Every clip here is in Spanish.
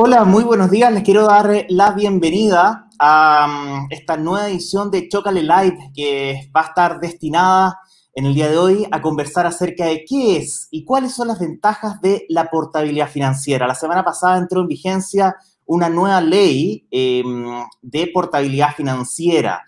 Hola, muy buenos días. Les quiero dar la bienvenida a mm, esta nueva edición de Chocale Live que va a estar destinada en el día de hoy a conversar acerca de qué es y cuáles son las ventajas de la portabilidad financiera. La semana pasada entró en vigencia una nueva ley em, de portabilidad financiera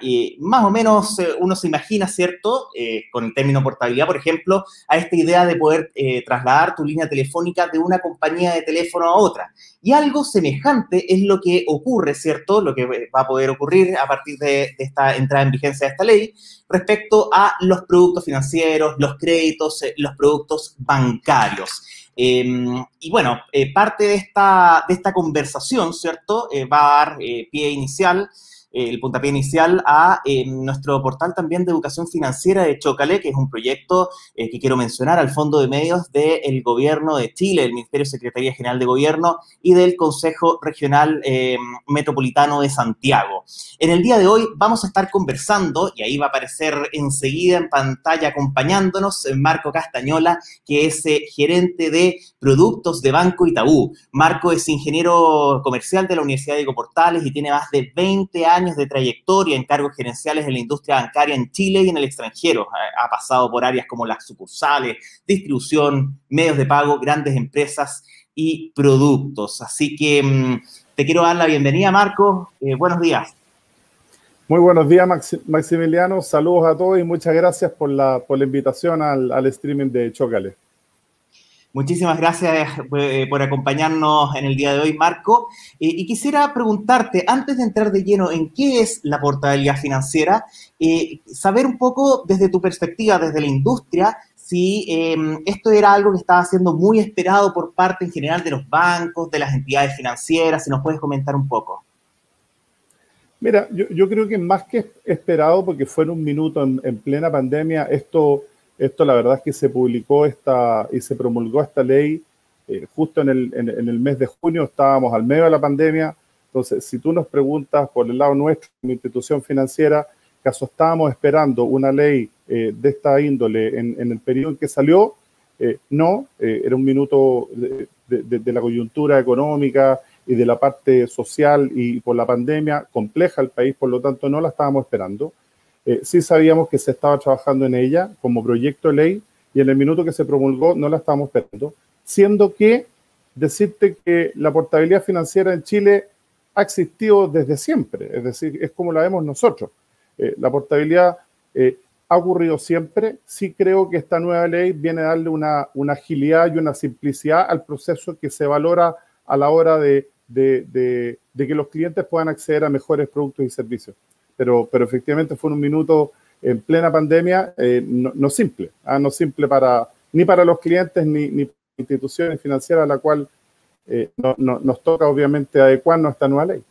Y más o menos eh, uno se imagina, ¿cierto? Eh, con el término portabilidad, por ejemplo, a esta idea de poder eh, trasladar tu línea telefónica de una compañía de teléfono a otra. Y algo semejante es lo que ocurre, ¿cierto? Lo que va a poder ocurrir a partir de, esta entrada en vigencia de esta ley respecto a los productos financieros, los créditos, los productos bancarios. Em, y bueno, parte de esta, de esta conversación, ¿cierto? va a dar pie inicial el puntapié inicial a eh, nuestro portal también de educación financiera de Chocale, que es un proyecto eh, que quiero mencionar al Fondo de Medios del Gobierno de Chile, el Ministerio de Secretaría General de Gobierno y del Consejo Regional eh, Metropolitano de Santiago. En el día de hoy vamos a estar conversando, y ahí va a aparecer enseguida en pantalla acompañándonos Marco Castañola, que es gerente de productos de Banco Itaú. Marco es ingeniero comercial de la Universidad de Portales y tiene más de 20 años años de trayectoria en cargos gerenciales en la industria bancaria en Chile y en el extranjero. Ha, pasado por áreas como las sucursales, distribución, medios de pago, grandes empresas y productos. Así que mm, te quiero dar la bienvenida, Marco. Eh, buenos días. Muy buenos días, Maximiliano. Saludos a todos y muchas gracias por la, por la invitación al, al streaming de Chocale. Muchísimas gracias eh, por acompañarnos en el día de hoy, Marco. Eh, y quisiera preguntarte, antes de entrar de lleno en qué es la portabilidad financiera, eh, saber un poco desde tu perspectiva, desde la industria, si em, esto era algo que estaba siendo muy esperado por parte en general de los bancos, de las entidades financieras, si nos puedes comentar un poco. Mira, yo, creo que más que esperado, porque fue en un minuto en, en plena pandemia, esto esto la verdad es que se publicó esta y se promulgó esta ley eh, justo en el, en, el, mes de junio, estábamos al medio de la pandemia. Entonces, si tú nos preguntas por el lado nuestro, como institución financiera, ¿caso estábamos esperando una ley eh, de esta índole en, en, el periodo en que salió? Eh, no, era un minuto de, de, la coyuntura económica y de la parte social y por la pandemia compleja el país, por lo tanto no la estábamos esperando. Eh, sí sabíamos que se estaba trabajando en ella como proyecto de ley y en el minuto que se promulgó no la estábamos esperando, siendo que decirte que la portabilidad financiera en Chile ha existido desde siempre, es decir, es como la vemos nosotros. Eh, la portabilidad eh, ha ocurrido siempre, sí creo que esta nueva ley viene a darle una, agilidad y una simplicidad al proceso que se valora a la hora de que los clientes puedan acceder a mejores productos y servicios pero, pero efectivamente fue un minuto en plena pandemia eh, no, simple, ¿ah? no simple para, ni para los clientes ni, ni instituciones financieras a la cual eh, no, nos toca obviamente adecuarnos a esta nueva ley.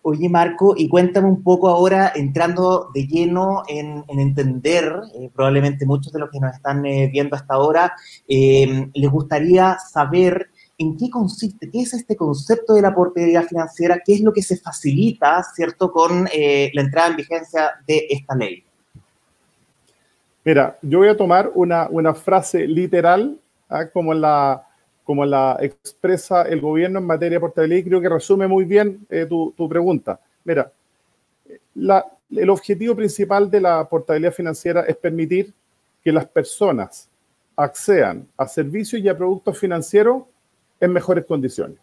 Oye, Marco, y cuéntame un poco ahora, entrando de lleno en, entender, eh, probablemente muchos de los que nos están viendo hasta ahora, les gustaría saber en qué consiste, qué es este concepto de la portabilidad financiera, qué es lo que se facilita, ¿cierto?, con eh, la entrada en vigencia de esta ley. Mira, yo voy a tomar una, frase literal, ¿ah? como, la, expresa el gobierno en materia de portabilidad, y creo que resume muy bien eh, tu, tu, pregunta. Mira, la, el objetivo principal de la portabilidad financiera es permitir que las personas accedan a servicios y a productos financieros en mejores condiciones.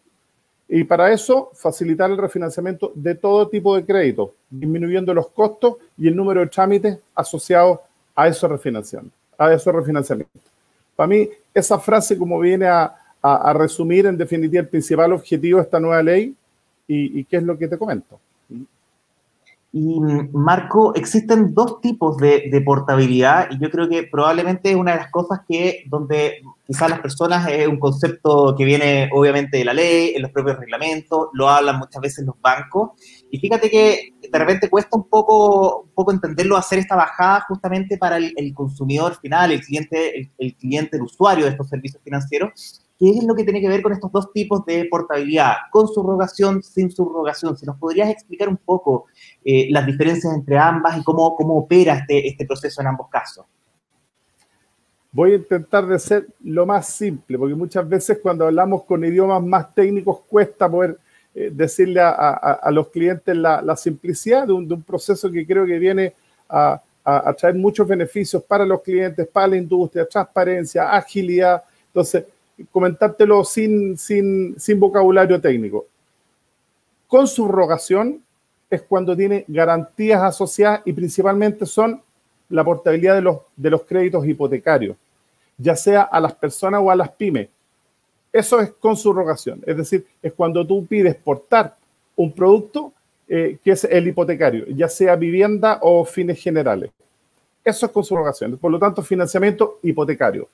Y para eso, facilitar el refinanciamiento de todo tipo de créditos, disminuyendo los costos y el número de trámites asociados a esos refinanciamientos. A. Para mí, esa frase como viene a, resumir en definitiva el principal objetivo de esta nueva ley y, y qué es lo que te comento. Y Marco, existen dos tipos de, portabilidad y yo creo que probablemente es una de las cosas que donde quizás las personas es un concepto que viene obviamente de la ley, en los propios reglamentos, lo hablan muchas veces los bancos y fíjate que de repente cuesta un poco, un poco entenderlo, hacer esta bajada justamente para el, consumidor final, el cliente, el, cliente, el usuario de estos servicios financieros ¿Qué es lo que tiene que ver con estos dos tipos de portabilidad? Con subrogación, sin subrogación. Si nos podrías explicar un poco eh, las diferencias entre ambas y cómo, cómo opera este, este proceso en ambos casos. Voy a intentar de ser lo más simple, porque muchas veces cuando hablamos con idiomas más técnicos cuesta poder eh, decirle a, los clientes la, simplicidad de un, proceso que creo que viene a, traer muchos beneficios para los clientes, para la industria, transparencia, agilidad. Entonces, comentártelo sin, sin, sin vocabulario técnico. Con subrogación es cuando tiene garantías asociadas y principalmente son la portabilidad de los, de los créditos hipotecarios, ya sea a las personas o a las pymes. Eso es con subrogación, es decir, es cuando tú pides portar un producto eh, que es el hipotecario, ya sea vivienda o fines generales. Eso es con subrogación, por lo tanto, financiamiento hipotecario.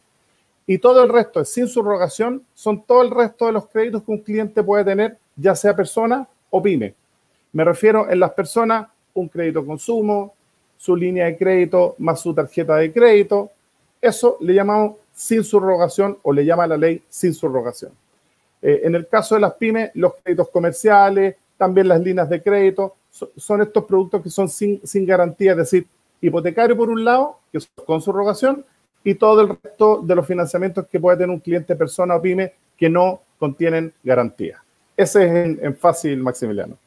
Y todo el resto es sin subrogación, son todo el resto de los créditos que un cliente puede tener, ya sea persona o pyme. Me refiero en las personas, un crédito consumo, su línea de crédito más su tarjeta de crédito. Eso le llamamos sin subrogación o le llama la ley sin subrogación. Eh, en el caso de las pymes, los créditos comerciales, también las líneas de crédito, son estos productos que son sin, sin garantía, es decir, hipotecario por un lado, que es con subrogación, y todo el resto de los financiamientos que puede tener un cliente, persona o pyme que no contienen garantía. Ese es en fácil, Maximiliano.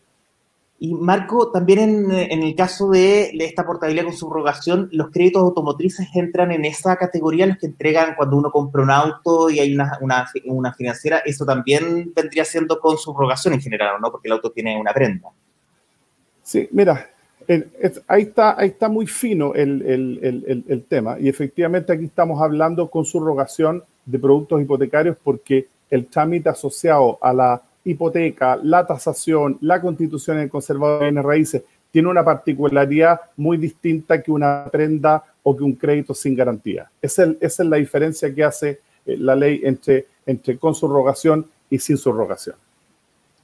Y Marco, también en, el caso de, esta portabilidad con subrogación, los créditos automotrices entran en esa categoría, los que entregan cuando uno compra un auto y hay una, una, financiera, eso también vendría siendo con subrogación en general, ¿no? Porque el auto tiene una prenda. Sí, mira, ahí, está, ahí está muy fino el, el, tema y efectivamente aquí estamos hablando con subrogación de productos hipotecarios porque el trámite asociado a la hipoteca, la tasación, la constitución en el conservador de raíces, tiene una particularidad muy distinta que una prenda o que un crédito sin garantía. Esa es, la diferencia que hace eh, la ley entre, entre con subrogación y sin subrogación.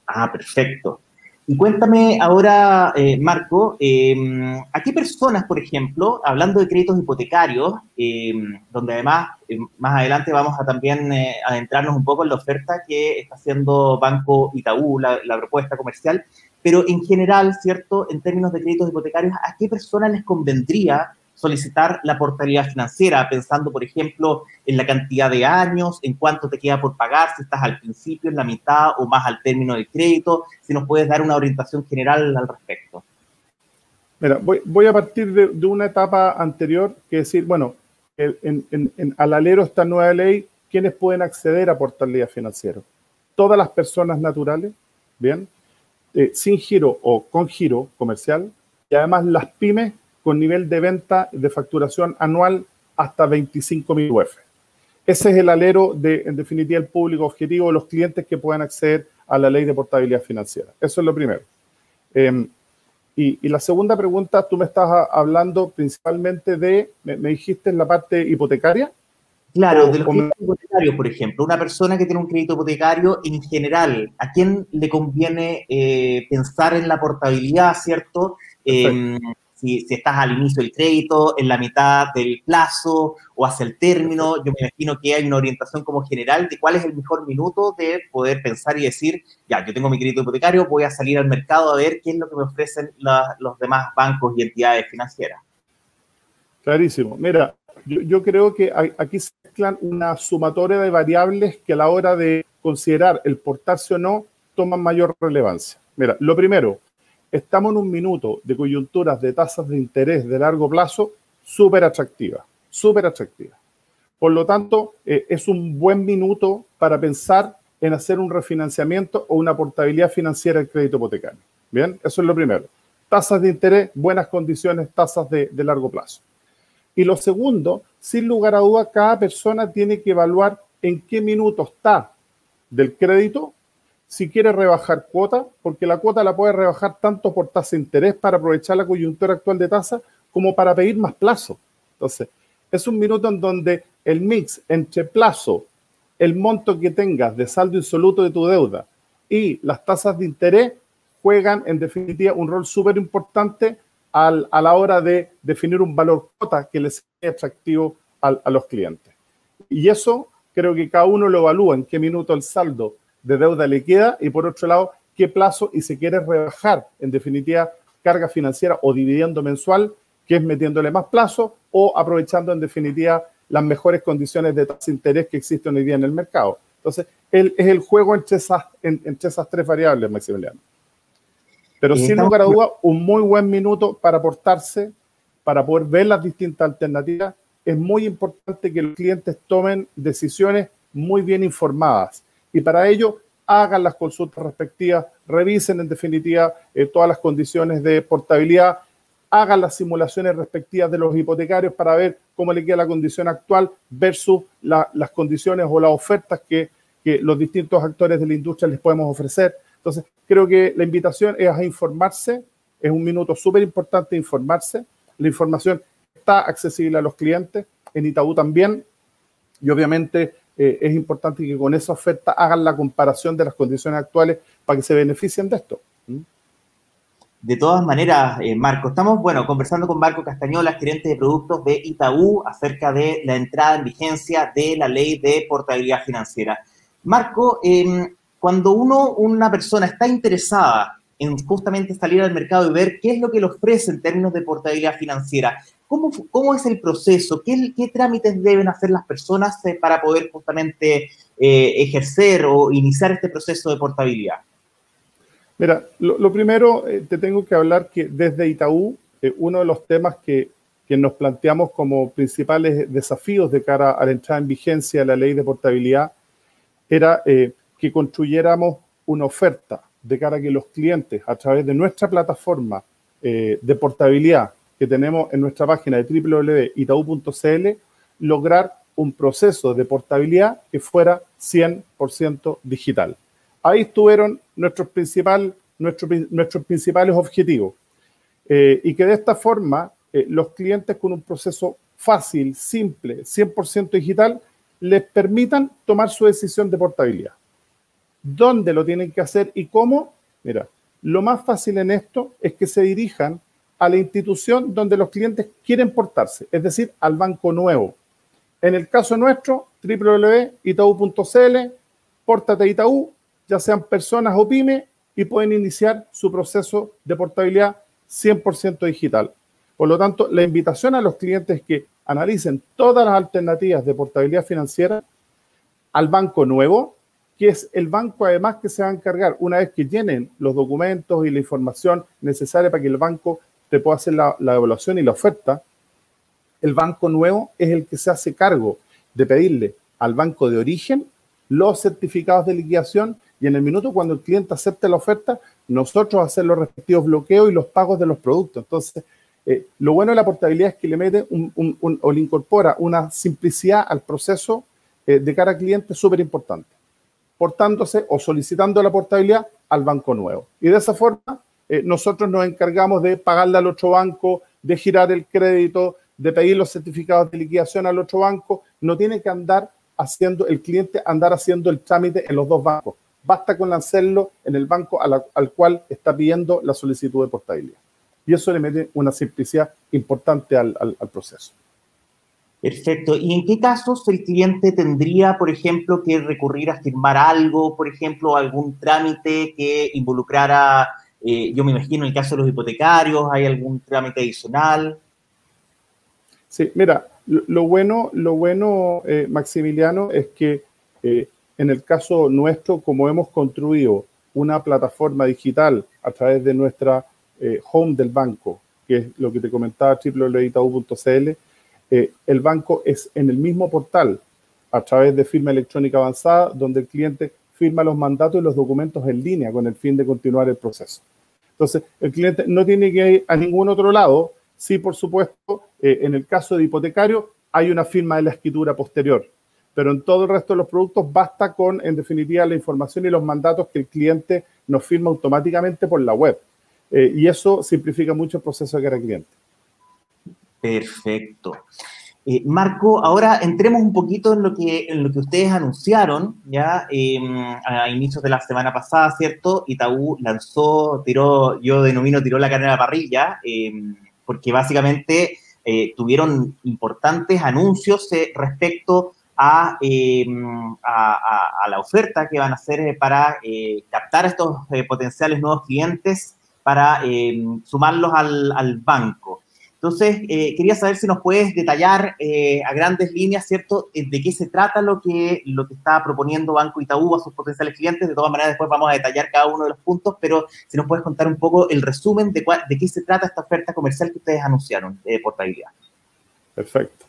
Ah, perfecto. Y cuéntame ahora, eh, Marco, em, ¿a qué personas, por ejemplo, hablando de créditos hipotecarios, em, donde además em, más adelante vamos a también eh, adentrarnos un poco en la oferta que está haciendo Banco Itaú, la propuesta comercial, pero en general, ¿cierto? En términos de créditos hipotecarios, ¿a qué personas les convendría solicitar la portabilidad financiera, pensando, por ejemplo, en la cantidad de años, en cuánto te queda por pagar, si estás al principio, en la mitad o más al término del crédito, si nos puedes dar una orientación general al respecto. Mira, voy, a partir de, una etapa anterior, que decir, bueno, en, al alero esta nueva ley, ¿quiénes pueden acceder a portabilidad financiera? Todas las personas naturales, ¿bien? Eh, sin giro o con giro comercial, y además las pymes con nivel de venta de facturación anual hasta 25 mil UF. Ese es el alero de, en definitiva, el público objetivo, los clientes que puedan acceder a la ley de portabilidad financiera. Eso es lo primero. Em, y, la segunda pregunta, tú me estás hablando principalmente de, me, dijiste en la parte hipotecaria. Claro, de los créditos hipotecarios, por ejemplo. Una persona que tiene un crédito hipotecario, en general, ¿a quién le conviene eh, pensar en la portabilidad, cierto? Si, estás al inicio del crédito, en la mitad del plazo o hacia el término. Yo me imagino que hay una orientación como general de cuál es el mejor minuto de poder pensar y decir, ya, yo tengo mi crédito hipotecario, voy a salir al mercado a ver qué es lo que me ofrecen los demás bancos y entidades financieras. Clarísimo. Mira, yo, yo creo que aquí se mezclan una sumatoria de variables que a la hora de considerar el portarse o no toman mayor relevancia. Mira, lo primero, estamos en un minuto de coyunturas de tasas de interés de largo plazo súper atractivas, súper atractivas. Por lo tanto, eh, es un buen minuto para pensar en hacer un refinanciamiento o una portabilidad financiera del crédito hipotecario. Bien, eso es lo primero. Tasas de interés, buenas condiciones, tasas de, de largo plazo. Y lo segundo, sin lugar a duda, cada persona tiene que evaluar en qué minuto está del crédito si quiere rebajar cuota, porque la cuota la puede rebajar tanto por tasa de interés para aprovechar la coyuntura actual de tasa, como para pedir más plazo. Entonces, es un minuto en donde el mix entre plazo, el monto que tengas de saldo insoluto de tu deuda y las tasas de interés juegan en definitiva un rol súper importante a la hora de definir un valor cuota que les sea atractivo a los clientes. Y eso creo que cada uno lo evalúa en qué minuto el saldo de deuda le queda y por otro lado, qué plazo y se quiere rebajar, en definitiva, carga financiera o dividendo mensual, que es metiéndole más plazo o aprovechando en definitiva las mejores condiciones de tasa de interés que existen hoy día en el mercado. Entonces, es el juego entre esas, entre esas tres variables, Maximiliano. Pero sin lugar a duda, un muy buen minuto para aportarse, para poder ver las distintas alternativas. Es muy importante que los clientes tomen decisiones muy bien informadas. Y para ello, hagan las consultas respectivas, revisen en definitiva eh, todas las condiciones de portabilidad, hagan las simulaciones respectivas de los hipotecarios para ver cómo le queda la condición actual versus las condiciones o las ofertas que, que los distintos actores de la industria les podemos ofrecer. Entonces, creo que la invitación es a informarse, es un minuto súper importante informarse. La información está accesible a los clientes, en Itaú también, y obviamente eh, es importante que con esa oferta hagan la comparación de las condiciones actuales para que se beneficien de esto. ¿Mm? De todas maneras, eh, Marco, estamos, bueno, conversando con Marco Castañola, gerente de productos de Itaú, acerca de la entrada en vigencia de la ley de portabilidad financiera. Marco, em, cuando uno, una persona está interesada en justamente salir al mercado y ver qué es lo que le ofrece en términos de portabilidad financiera, ¿Cómo, ¿Cómo, es el proceso? ¿Qué, ¿Qué, trámites deben hacer las personas eh, para poder justamente eh, ejercer o iniciar este proceso de portabilidad? Mira, lo, primero eh, te tengo que hablar que desde Itaú, uno de los temas que, que, nos planteamos como principales desafíos de cara a la entrada en vigencia de la ley de portabilidad era que construyéramos una oferta de cara a que los clientes, a través de nuestra plataforma de portabilidad, que tenemos en nuestra página de www.itau.cl, lograr un proceso de portabilidad que fuera 100% digital. Ahí estuvieron nuestros, principal, nuestros principales objetivos. Eh, y que de esta forma eh, los clientes con un proceso fácil, simple, 100% digital, les permitan tomar su decisión de portabilidad. ¿Dónde lo tienen que hacer y cómo? Mira, lo más fácil en esto es que se dirijan a la institución donde los clientes quieren portarse, es decir, al banco nuevo. En el caso nuestro, www.itau.cl, pórtate Itaú, ya sean personas o pymes, y pueden iniciar su proceso de portabilidad 100% digital. Por lo tanto, la invitación a los clientes es que analicen todas las alternativas de portabilidad financiera al banco nuevo, que es el banco además que se va a encargar, una vez que llenen los documentos y la información necesaria para que el banco te puede hacer la, evaluación y la oferta, el banco nuevo es el que se hace cargo de pedirle al banco de origen los certificados de liquidación y en el minuto cuando el cliente acepte la oferta, nosotros hacer los respectivos bloqueos y los pagos de los productos. Entonces, eh, lo bueno de la portabilidad es que le mete o le incorpora una simplicidad al proceso eh, de cara al cliente súper importante, portándose o solicitando la portabilidad al banco nuevo. Y de esa forma eh, nosotros nos encargamos de pagarle al otro banco, de girar el crédito, de pedir los certificados de liquidación al otro banco. No tiene que andar haciendo, el cliente andar haciendo el trámite en los dos bancos. Basta con hacerlo en el banco al cual está pidiendo la solicitud de portabilidad. Y eso le mete una simplicidad importante al proceso. Perfecto. ¿Y en qué casos el cliente tendría, por ejemplo, que recurrir a firmar algo, por ejemplo, algún trámite que involucrara eh, yo me imagino en el caso de los hipotecarios, ¿hay algún trámite adicional? Sí, mira, lo, bueno, lo bueno eh, Maximiliano, es que eh, en el caso nuestro, como hemos construido una plataforma digital a través de nuestra home del banco, que es lo que te comentaba, www.itau.cl, el banco es en el mismo portal, a través de firma electrónica avanzada, donde el cliente firma los mandatos y los documentos en línea con el fin de continuar el proceso. Entonces, el cliente no tiene que ir a ningún otro lado. Sí, por supuesto, eh, en el caso de hipotecario hay una firma de la escritura posterior, pero en todo el resto de los productos basta con, en definitiva, la información y los mandatos que el cliente nos firma automáticamente por la web. Eh, y eso simplifica mucho el proceso de cara al cliente. Perfecto. Eh, Marco, ahora entremos un poquito en lo que, en lo que ustedes anunciaron ya em, a inicios de la semana pasada, ¿cierto? Itaú lanzó, tiró, yo denomino tiró la carne a la parrilla, em, porque básicamente eh, tuvieron importantes anuncios eh, respecto em, a, la oferta que van a hacer para captar a estos potenciales nuevos clientes para sumarlos al banco. Entonces, eh, quería saber si nos puedes detallar eh, a grandes líneas, ¿cierto?, eh, de qué se trata lo que, lo que está proponiendo Banco Itaú a sus potenciales clientes. De todas maneras, después vamos a detallar cada uno de los puntos, pero si nos puedes contar un poco el resumen de, qué se trata esta oferta comercial que ustedes anunciaron de portabilidad. Perfecto.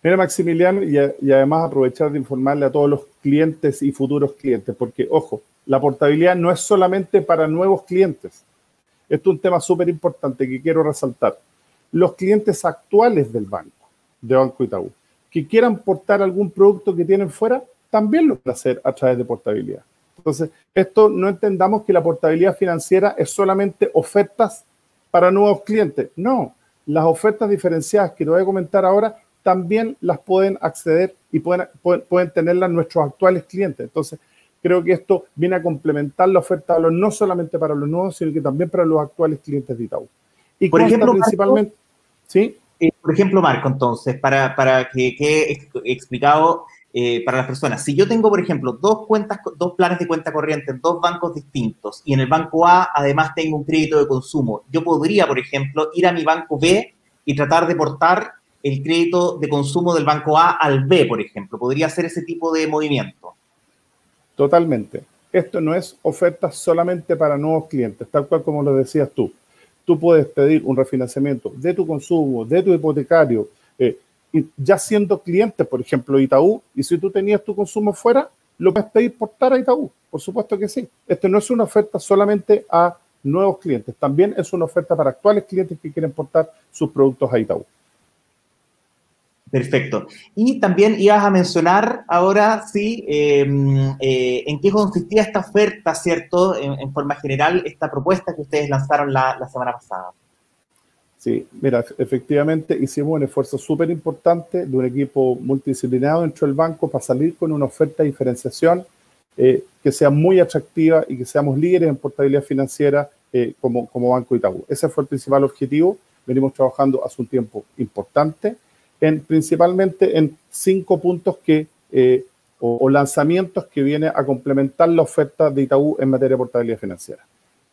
Mira, Maximiliano, y, y además aprovechar de informarle a todos los clientes y futuros clientes, porque, ojo, la portabilidad no es solamente para nuevos clientes. Esto es un tema súper importante que quiero resaltar los clientes actuales del banco, de Banco Itaú, que quieran portar algún producto que tienen fuera, también lo pueden hacer a través de portabilidad. Entonces, esto no entendamos que la portabilidad financiera es solamente ofertas para nuevos clientes. No, las ofertas diferenciadas que te voy a comentar ahora también las pueden acceder y pueden, pueden, tenerlas nuestros actuales clientes. Entonces, creo que esto viene a complementar la oferta no solamente para los nuevos, sino que también para los actuales clientes de Itaú. Y por ejemplo, principalmente, ¿sí? Eh, por ejemplo, Marco, entonces, para, para que quede explicado eh, para las personas, si yo tengo, por ejemplo, dos cuentas, dos planes de cuenta corriente en dos bancos distintos y en el banco A además tengo un crédito de consumo, yo podría, por ejemplo, ir a mi banco B y tratar de portar el crédito de consumo del banco A al B, por ejemplo. Podría hacer ese tipo de movimiento. Totalmente. Esto no es oferta solamente para nuevos clientes, tal cual como lo decías tú tú puedes pedir un refinanciamiento de tu consumo, de tu hipotecario, eh, ya siendo cliente, por ejemplo, Itaú, y si tú tenías tu consumo fuera, lo puedes pedir portar a Itaú. Por supuesto que sí. Esto no es una oferta solamente a nuevos clientes, también es una oferta para actuales clientes que quieren portar sus productos a Itaú. Perfecto. Y también ibas a mencionar ahora, sí, em, eh, en qué consistía esta oferta, ¿cierto? En, forma general, esta propuesta que ustedes lanzaron la, semana pasada. Sí, mira, efectivamente hicimos un esfuerzo súper importante de un equipo multidisciplinado dentro del banco para salir con una oferta de diferenciación eh, que sea muy atractiva y que seamos líderes en portabilidad financiera eh, como, como Banco Itaú. Ese fue el principal objetivo. Venimos trabajando hace un tiempo importante en, principalmente en cinco puntos que, eh, o, lanzamientos que vienen a complementar la oferta de Itaú en materia de portabilidad financiera.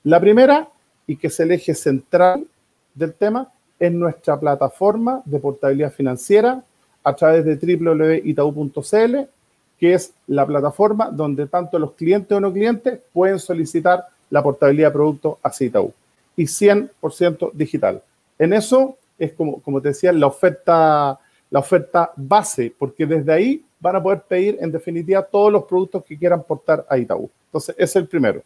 La primera, y que es el eje central del tema, es nuestra plataforma de portabilidad financiera a través de www.itau.cl, que es la plataforma donde tanto los clientes o no clientes pueden solicitar la portabilidad de producto hacia Itaú. Y 100% digital. En eso es como, como te decía, la oferta, la oferta base, porque desde ahí van a poder pedir en definitiva todos los productos que quieran portar a Itaú. Entonces, ese es el primero.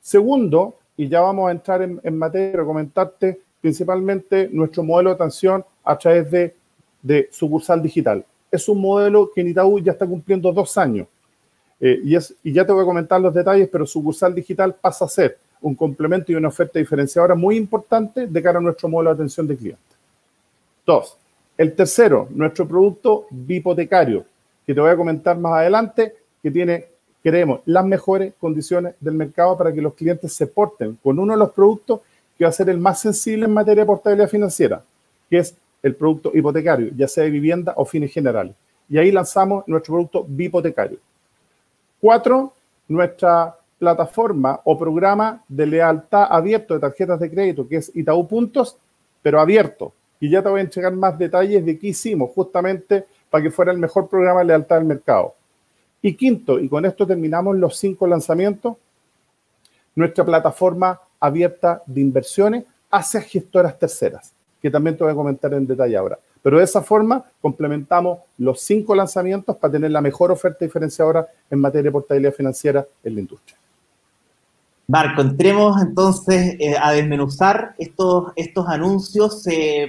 Segundo, y ya vamos a entrar en, en materia, comentarte principalmente nuestro modelo de atención a través de, de sucursal digital. Es un modelo que en Itaú ya está cumpliendo dos años. Eh, y, es, y ya te voy a comentar los detalles, pero sucursal digital pasa a ser un complemento y una oferta diferenciadora muy importante de cara a nuestro modelo de atención de clientes. Dos, el tercero, nuestro producto bipotecario, que te voy a comentar más adelante, que tiene, creemos, las mejores condiciones del mercado para que los clientes se porten con uno de los productos que va a ser el más sensible en materia de portabilidad financiera, que es el producto hipotecario, ya sea de vivienda o fines generales. Y ahí lanzamos nuestro producto bipotecario. Cuatro, nuestra plataforma o programa de lealtad abierto de tarjetas de crédito, que es Itaú Puntos, pero abierto. Y ya te voy a entregar más detalles de qué hicimos justamente para que fuera el mejor programa de lealtad del mercado. Y quinto, y con esto terminamos los cinco lanzamientos, nuestra plataforma abierta de inversiones hacia gestoras terceras, que también te voy a comentar en detalle ahora. Pero de esa forma complementamos los cinco lanzamientos para tener la mejor oferta diferenciadora en materia de portabilidad financiera en la industria. Marco, entremos entonces eh, a desmenuzar estos, estos anuncios. Eh,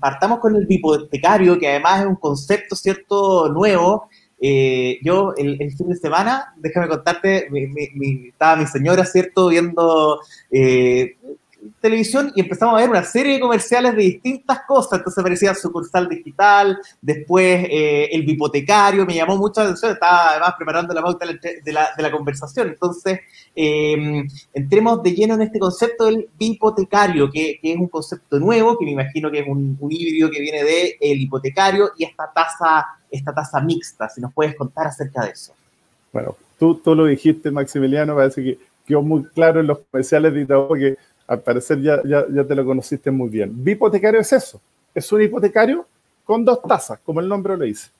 partamos con el bipotecario, que además es un concepto, ¿cierto?, nuevo. Eh, yo el, fin de semana, déjame contarte, estaba mi señora, ¿cierto?, viendo televisión y empezamos a ver una serie de comerciales de distintas cosas. Entonces aparecía sucursal digital, después eh, el bipotecario, me llamó mucho la atención, estaba además preparando la pauta de la, de la conversación. Entonces, em, entremos de lleno en este concepto del bipotecario, que, es un concepto nuevo, que me imagino que es un, híbrido que viene de el hipotecario y esta tasa, esta tasa mixta. Si nos puedes contar acerca de eso. Bueno, tú, tú lo dijiste, Maximiliano, parece que quedó muy claro en los comerciales de Itaú que al parecer ya, te lo conociste muy bien. Bipotecario es eso, Es un hipotecario con dos tasas, como el nombre lo dice.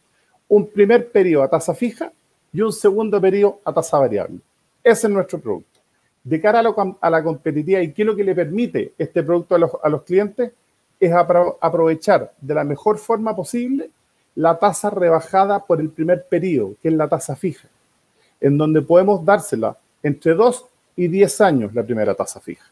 Un primer periodo a tasa fija y un segundo periodo a tasa variable. Ese es nuestro producto. De cara a, la competitividad y qué es lo que le permite este producto a los, clientes, es aprovechar de la mejor forma posible la tasa rebajada por el primer periodo, que es la tasa fija, en donde podemos dársela entre 2 y 10 años la primera tasa fija.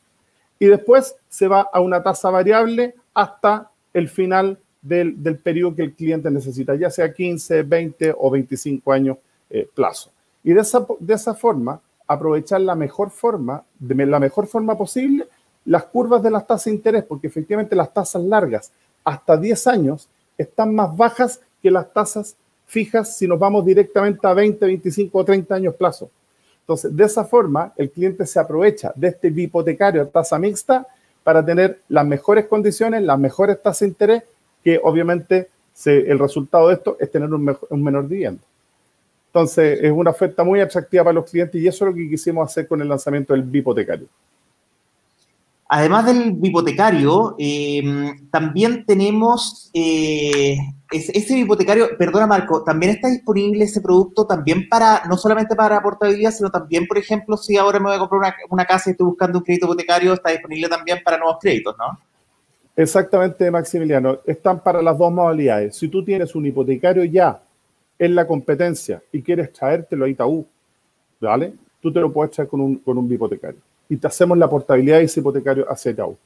Y después se va a una tasa variable hasta el final del, periodo que el cliente necesita, ya sea 15, 20 o 25 años eh, plazo. Y de esa, de esa forma, aprovechar la mejor forma, de la mejor forma posible, las curvas de las tasas de interés, porque efectivamente las tasas largas hasta 10 años están más bajas que las tasas fijas si nos vamos directamente a 20, 25 o 30 años plazo. Entonces, de esa forma, el cliente se aprovecha de este hipotecario a tasa mixta para tener las mejores condiciones, las mejores tasas de interés, que obviamente el resultado de esto es tener un, menor dividendo. Entonces, es una oferta muy atractiva para los clientes y eso es lo que quisimos hacer con el lanzamiento del bipotecario. Además del bipotecario, eh, también tenemos eh, ese, bipotecario, perdona Marco, también está disponible ese producto también para, no solamente para portabilidad, sino también, por ejemplo, si ahora me voy a comprar una, casa y estoy buscando un crédito hipotecario, está disponible también para nuevos créditos, ¿no? Exactamente, Maximiliano. Están para las dos modalidades. Si tú tienes un hipotecario ya en la competencia y quieres traértelo a Itaú, ¿vale? Tú te lo puedes traer con un, con un bipotecario y te hacemos la portabilidad de ese hipotecario hacia Yahoo.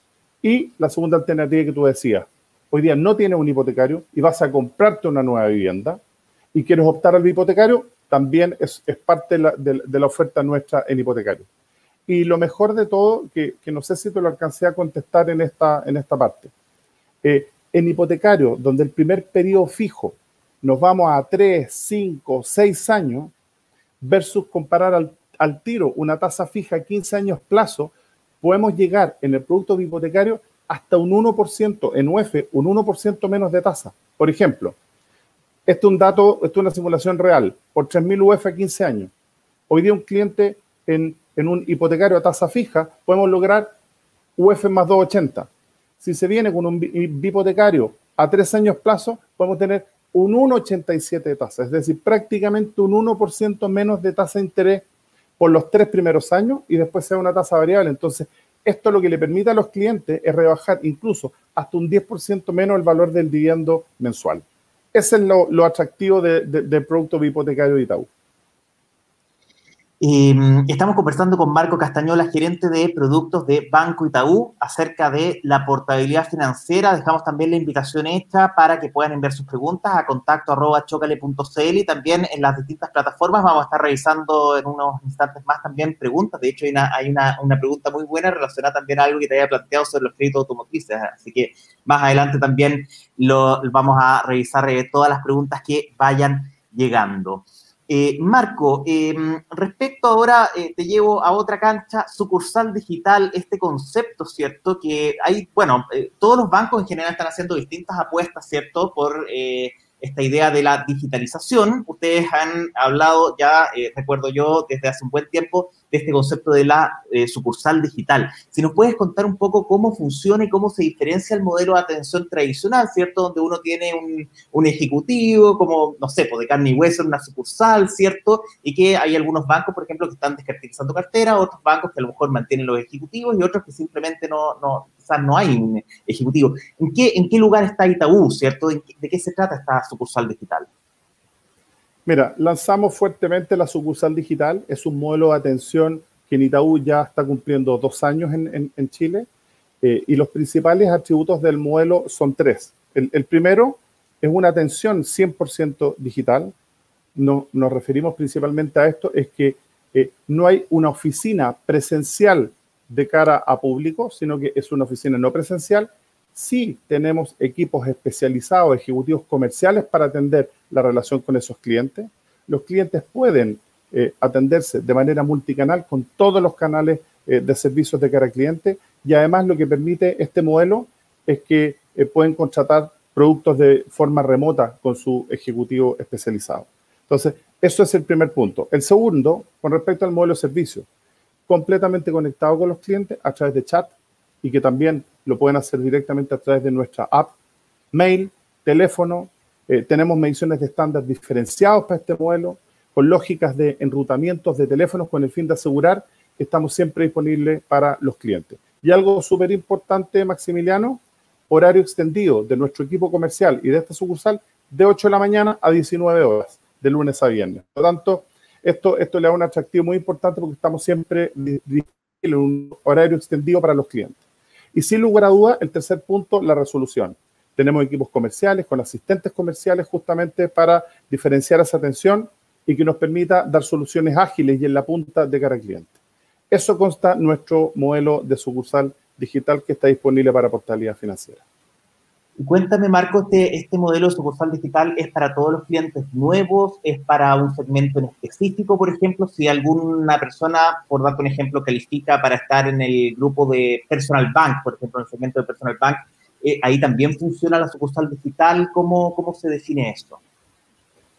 Y la segunda alternativa que tú decías, hoy día no tienes un hipotecario y vas a comprarte una nueva vivienda y quieres optar al hipotecario, también es, parte de la, oferta nuestra en hipotecario. Y lo mejor de todo, que, no sé si te lo alcancé a contestar en esta, en esta parte, eh, en hipotecario, donde el primer periodo fijo nos vamos a 3, 5, 6 años, versus comparar al al tiro una tasa fija a 15 años plazo, podemos llegar en el producto hipotecario hasta un 1%, en UF, un 1% menos de tasa. Por ejemplo, este es un dato, esto es una simulación real, por 3.000 UF a 15 años. Hoy día un cliente en, en un hipotecario a tasa fija, podemos lograr UF más 280. Si se viene con un hipotecario a 3 años plazo, podemos tener un 1,87 de tasa, es decir, prácticamente un 1% menos de tasa de interés por los tres primeros años y después sea una tasa variable. Entonces, esto lo que le permite a los clientes es rebajar incluso hasta un 10% menos el valor del dividendo mensual. Ese es lo, atractivo del producto hipotecario de Itaú. Em, estamos conversando con Marco Castañola, gerente de productos de Banco Itaú, acerca de la portabilidad financiera. Dejamos también la invitación hecha para que puedan enviar sus preguntas a contacto arroba chocale.cl y también en las distintas plataformas. Vamos a estar revisando en unos instantes más también preguntas. De hecho, hay una, hay una pregunta muy buena relacionada también a algo que te había planteado sobre los créditos automotrices. Así que más adelante también lo, vamos a revisar eh, todas las preguntas que vayan llegando. Eh, Marco, em, respecto ahora, eh, te llevo a otra cancha, sucursal digital, este concepto, ¿cierto? Que hay, bueno, eh, todos los bancos en general están haciendo distintas apuestas, ¿cierto? Por esta idea de la digitalización. Ustedes han hablado ya, recuerdo yo, desde hace un buen tiempo, de este concepto de la eh, sucursal digital. Si nos puedes contar un poco cómo funciona y cómo se diferencia el modelo de atención tradicional, ¿cierto? Donde uno tiene un, ejecutivo, como, no sé, pues de carne y hueso en una sucursal, ¿cierto? Y que hay algunos bancos, por ejemplo, que están descaracterizando cartera, otros bancos que a lo mejor mantienen los ejecutivos y otros que simplemente no, no quizás no hay un ejecutivo. ¿En qué, en qué lugar está Itaú, ¿cierto? ¿De qué se trata esta sucursal digital? Mira, lanzamos fuertemente la sucursal digital. Es un modelo de atención que en Itaú ya está cumpliendo dos años en, Chile. Eh, y los principales atributos del modelo son tres. El, primero es una atención 100% digital. No, nos referimos principalmente a esto, es que eh, no hay una oficina presencial de cara a público, sino que es una oficina no presencial sí tenemos equipos especializados, ejecutivos comerciales para atender la relación con esos clientes. Los clientes pueden eh, atenderse de manera multicanal con todos los canales eh, de servicios de cara al cliente y además lo que permite este modelo es que eh, pueden contratar productos de forma remota con su ejecutivo especializado. Entonces, eso es el primer punto. El segundo, con respecto al modelo de servicio, completamente conectado con los clientes a través de chat y que también lo pueden hacer directamente a través de nuestra app. mail, teléfono, eh, tenemos mediciones de estándar diferenciados para este modelo, con lógicas de enrutamientos de teléfonos con el fin de asegurar que estamos siempre disponibles para los clientes. Y algo súper importante, Maximiliano, horario extendido de nuestro equipo comercial y de esta sucursal de 8 de la mañana a 19 horas, de lunes a viernes. Por lo tanto, esto, esto le da un atractivo muy importante porque estamos siempre en un horario extendido para los clientes. Y sin lugar a duda, el tercer punto, la resolución. Tenemos equipos comerciales con asistentes comerciales justamente para diferenciar esa atención y que nos permita dar soluciones ágiles y en la punta de cara al cliente. Eso consta nuestro modelo de sucursal digital que está disponible para portabilidad financiera. Cuéntame, Marco, este, este modelo de sucursal digital es para todos los clientes nuevos, es para un segmento en específico, por ejemplo, si alguna persona, por darte un ejemplo, califica para estar en el grupo de Personal Bank, por ejemplo, en el segmento de Personal Bank, eh, ahí también funciona la sucursal digital, ¿cómo, cómo se define esto?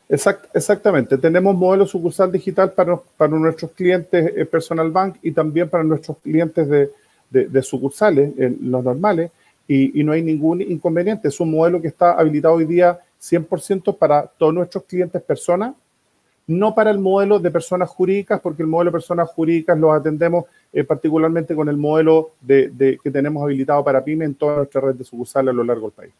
exactamente, tenemos modelo sucursal digital para, para nuestros clientes eh, Personal Bank y también para nuestros clientes de, de, sucursales, los normales, y, no hay ningún inconveniente. Es un modelo que está habilitado hoy día 100% para todos nuestros clientes personas, no para el modelo de personas jurídicas, porque el modelo de personas jurídicas lo atendemos eh, particularmente con el modelo de, que tenemos habilitado para PYME en toda nuestra red de sucursales a lo largo del país.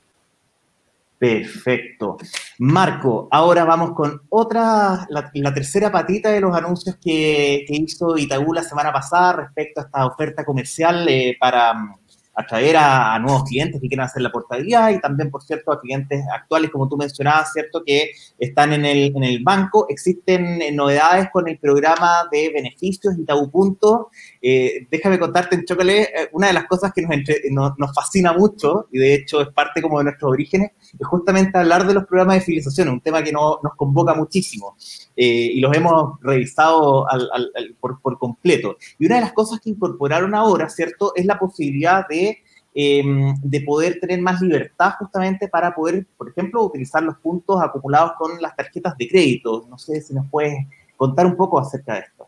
Perfecto. Marco, ahora vamos con otra, la, tercera patita de los anuncios que, hizo Itaú la semana pasada respecto a esta oferta comercial eh, para atraer a, nuevos clientes que quieran hacer la portabilidad y también, por cierto, a clientes actuales, como tú mencionabas, ¿cierto? Que están en el, en el banco. Existen eh, novedades con el programa de beneficios Itaú Punto. Eh, déjame contarte en Chocale, eh, una de las cosas que nos, nos, fascina mucho, y de hecho es parte como de nuestros orígenes, es justamente hablar de los programas de fidelización, un tema que nos convoca muchísimo. y los hemos revisado por, por completo. Y una de las cosas que incorporaron ahora, ¿cierto? Es la posibilidad de Em, de poder tener más libertad justamente para poder, por ejemplo, utilizar los puntos acumulados con las tarjetas de crédito. No sé si nos puedes contar un poco acerca de esto.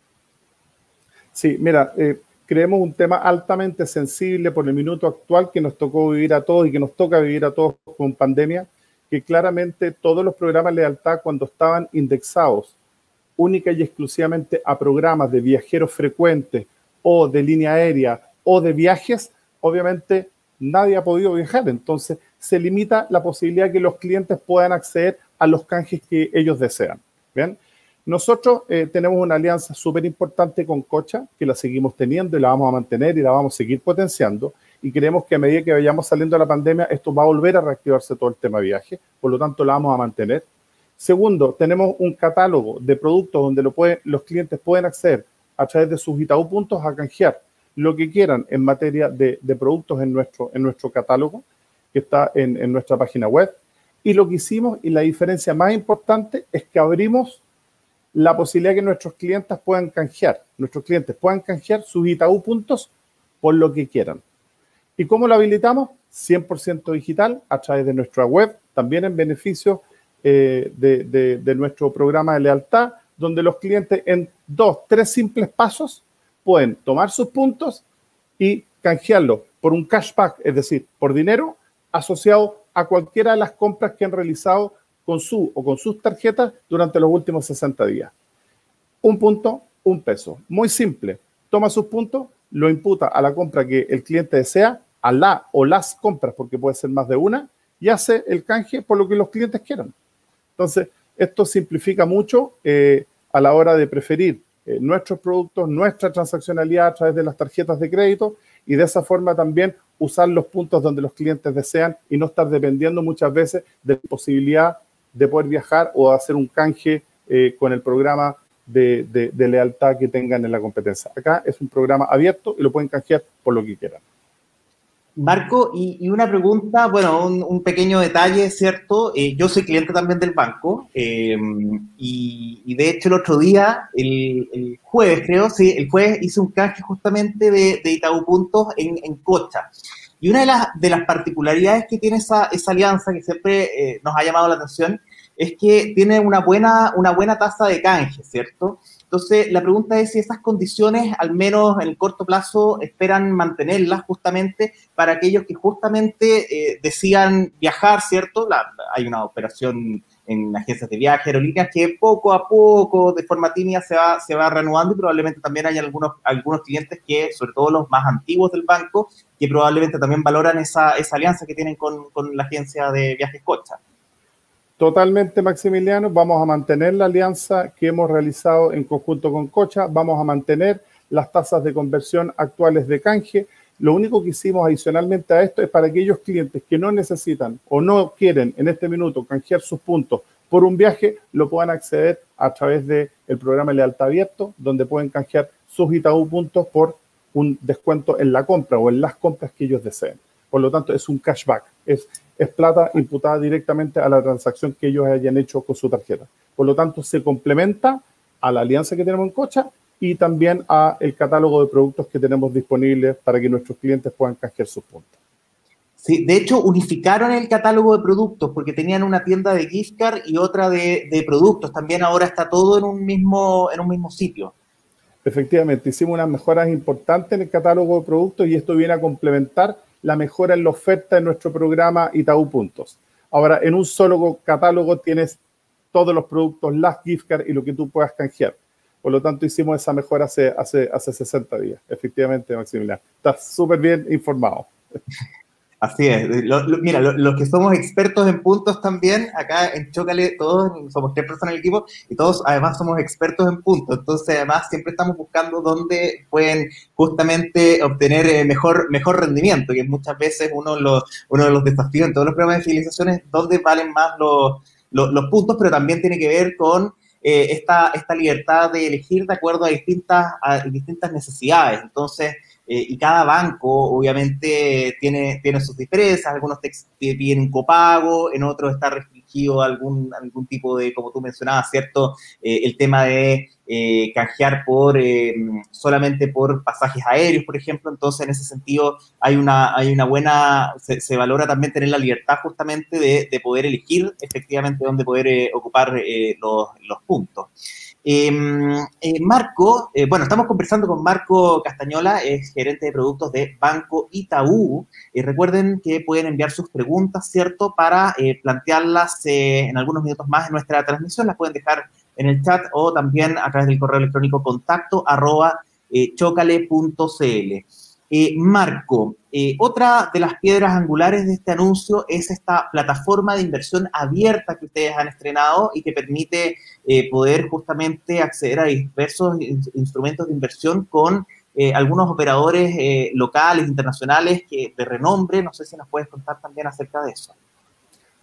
Sí, mira, eh, creemos un tema altamente sensible por el minuto actual que nos tocó vivir a todos y que nos toca vivir a todos con pandemia, que claramente todos los programas de lealtad cuando estaban indexados única y exclusivamente a programas de viajeros frecuentes o de línea aérea o de viajes, obviamente nadie ha podido viajar, entonces se limita la posibilidad de que los clientes puedan acceder a los canjes que ellos desean. ¿Bien? Nosotros eh, tenemos una alianza súper importante con Cocha, que la seguimos teniendo y la vamos a mantener y la vamos a seguir potenciando. Y creemos que a medida que vayamos saliendo de la pandemia, esto va a volver a reactivarse todo el tema de viaje, por lo tanto la vamos a mantener. Segundo, tenemos un catálogo de productos donde lo los clientes pueden acceder a través de sus Itaú puntos a canjear lo que quieran en materia de, productos en nuestro, en nuestro catálogo, que está en, nuestra página web. Y lo que hicimos, y la diferencia más importante, es que abrimos la posibilidad que nuestros clientes puedan canjear, nuestros clientes puedan canjear sus Itaú puntos por lo que quieran. ¿Y cómo lo habilitamos? 100% digital a través de nuestra web, también en beneficio eh, de, de nuestro programa de lealtad, donde los clientes en dos, tres simples pasos pueden tomar sus puntos y canjearlo por un cashback, es decir, por dinero asociado a cualquiera de las compras que han realizado con su o con sus tarjetas durante los últimos 60 días. Un punto, un peso. Muy simple. Toma sus puntos, lo imputa a la compra que el cliente desea, a la o las compras, porque puede ser más de una, y hace el canje por lo que los clientes quieran. Entonces, esto simplifica mucho eh, a la hora de preferir eh, nuestros productos, nuestra transaccionalidad a través de las tarjetas de crédito y de esa forma también usar los puntos donde los clientes desean y no estar dependiendo muchas veces de la posibilidad de poder viajar o hacer un canje eh, con el programa de, de lealtad que tengan en la competencia. Acá es un programa abierto y lo pueden canjear por lo que quieran. Marco, y, una pregunta, bueno, un, pequeño detalle, ¿cierto? Eh, yo soy cliente también del banco eh, y, de hecho el otro día, el, jueves creo, sí, el jueves hice un canje justamente de, de Itaú Puntos en, en, Cocha. Y una de las, de las particularidades que tiene esa, esa alianza, que siempre eh, nos ha llamado la atención, es que tiene una buena, una buena tasa de canje, ¿cierto? Entonces, la pregunta es si esas condiciones, al menos en el corto plazo, esperan mantenerlas justamente para aquellos que justamente eh, decían viajar, ¿cierto? hay una operación en agencias de viaje, aerolíneas, que poco a poco, de forma tímida, se va, se va reanudando y probablemente también hay algunos, algunos clientes que, sobre todo los más antiguos del banco, que probablemente también valoran esa, esa alianza que tienen con, con la agencia de viajes Cocha. Totalmente, Maximiliano. Vamos a mantener la alianza que hemos realizado en conjunto con Cocha. Vamos a mantener las tasas de conversión actuales de canje. Lo único que hicimos adicionalmente a esto es para aquellos clientes que no necesitan o no quieren en este minuto canjear sus puntos por un viaje, lo puedan acceder a través del el programa Lealtad Abierto, donde pueden canjear sus Itaú puntos por un descuento en la compra o en las compras que ellos deseen. Por lo tanto, es un cashback, es plata imputada directamente a la transacción que ellos hayan hecho con su tarjeta. Por lo tanto, se complementa a la alianza que tenemos en Cocha y también a el catálogo de productos que tenemos disponibles para que nuestros clientes puedan canjear sus puntos. Sí, de hecho, unificaron el catálogo de productos porque tenían una tienda de gift card y otra de, de, productos. También ahora está todo en un mismo, en un mismo sitio. Efectivamente, hicimos unas mejoras importantes en el catálogo de productos y esto viene a complementar la mejora en la oferta de nuestro programa Itaú Puntos. Ahora, en un solo catálogo tienes todos los productos, las gift cards y lo que tú puedas canjear. Por lo tanto, hicimos esa mejora hace, hace, hace 60 días. Efectivamente, Maximiliano. Estás súper bien informado. Así es. mira, los que somos expertos en puntos también, acá en Chocale, todos somos tres personas en el equipo y todos además somos expertos en puntos. Entonces, además, siempre estamos buscando dónde pueden justamente obtener eh, mejor, mejor rendimiento, que muchas veces uno de, los, uno de los desafíos en todos los programas de fidelización es dónde valen más los, los puntos, pero también tiene que ver con eh, esta, esta libertad de elegir de acuerdo a distintas, a distintas necesidades. Entonces, eh, y cada banco obviamente tiene, tiene sus diferencias, algunos tienen copago, en otros está restringido algún, algún tipo de, como tú mencionabas, ¿cierto? Eh, el tema de eh, canjear por, solamente por pasajes aéreos, por ejemplo, entonces en ese sentido hay una, hay una buena, se, valora también tener la libertad justamente de, de poder elegir efectivamente dónde poder ocupar los, los puntos. Em, eh, Marco, eh, bueno, estamos conversando con Marco Castañola, es gerente de productos de Banco Itaú. y recuerden que pueden enviar sus preguntas, ¿cierto? Para eh, plantearlas en algunos minutos más en nuestra transmisión. Las pueden dejar en el chat o también a través del correo electrónico contacto arroba chocale.cl. Eh, Marco, eh, otra de las piedras angulares de este anuncio es esta plataforma de inversión abierta que ustedes han estrenado y que permite eh, poder justamente acceder a diversos instrumentos de inversión con algunos operadores locales, internacionales que, de renombre. No sé si nos puedes contar también acerca de eso.